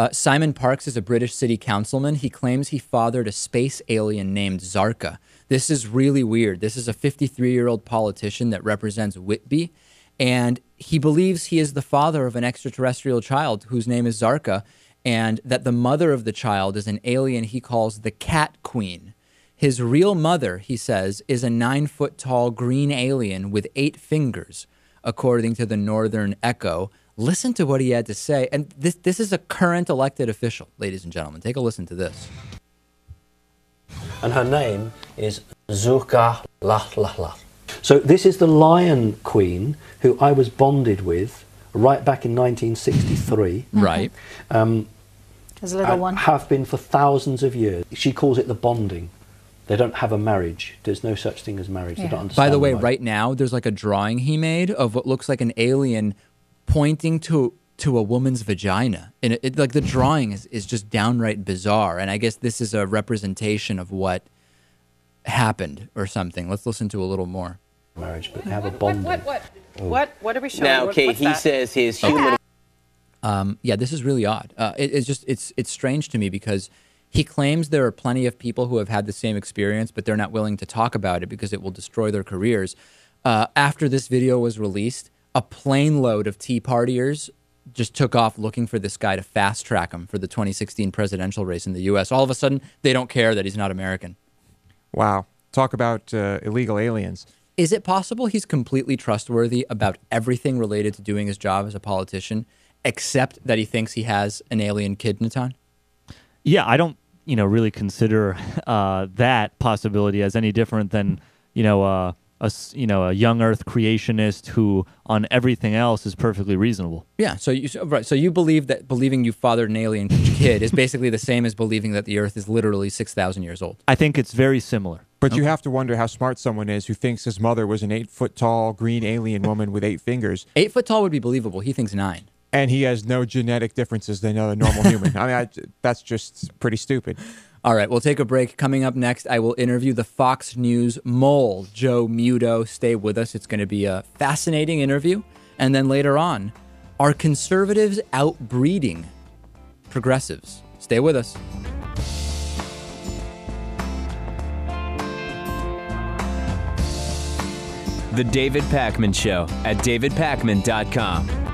Uh, Simon Parkes is a British city councilman. He claims he fathered a space alien named Zarka. This is really weird. This is a 53 year old politician that represents Whitby, and he believes he is the father of an extraterrestrial child whose name is Zarka, and that the mother of the child is an alien he calls the Cat Queen. His real mother, he says, is a nine foot tall green alien with eight fingers, according to the Northern Echo. Listen to what he had to say. And this, this is a current elected official, ladies and gentlemen. Take a listen to this. And her name is Zurka Lahlahlah. So this is the Lion Queen who I was bonded with right back in 1963. Right. Um, There's a little and one. Have been for thousands of years. She calls it the bonding. They don't have a marriage. There's no such thing as marriage. They don't understand. By the way, life. right now there's like a drawing he made of what looks like an alien pointing to to a woman's vagina, and it, it like the drawing is is just downright bizarre. And I guess this is a representation of what happened or something. Let's listen to a little more. marriage, but they have a What, bonding. what, what, what, what are we showing? Now, What- okay, what's he that? says his human Um, yeah, this is really odd. Uh, it, it's just it's it's strange to me because he claims there are plenty of people who have had the same experience, but they're not willing to talk about it because it will destroy their careers. Uh, after this video was released, a plane load of Tea Partiers just took off looking for this guy to fast track him for the 2016 presidential race in the U.S. All of a sudden, they don't care that he's not American. Wow. Talk about uh, illegal aliens. Is it possible he's completely trustworthy about everything related to doing his job as a politician, except that he thinks he has an alien kid, Natan? Yeah, I don't, you know, really consider uh, that possibility as any different than, you know, uh, a s- you know a young Earth creationist who on everything else is perfectly reasonable. Yeah. So you so, right. So you believe that believing you fathered an alien kid is basically the same as believing that the Earth is literally six thousand years old. I think it's very similar. But you have to wonder how smart someone is who thinks his mother was an eight foot tall green alien woman with eight fingers, Eight foot tall would be believable. He thinks nine. And he has no genetic differences than a normal human. I mean, I, that's just pretty stupid. All right, we'll take a break. Coming up next, I will interview the Fox News mole, Joe Muto. Stay with us. It's going to be a fascinating interview. And then later on, are conservatives outbreeding progressives? Stay with us. The David Pakman Show at davidpakman.com.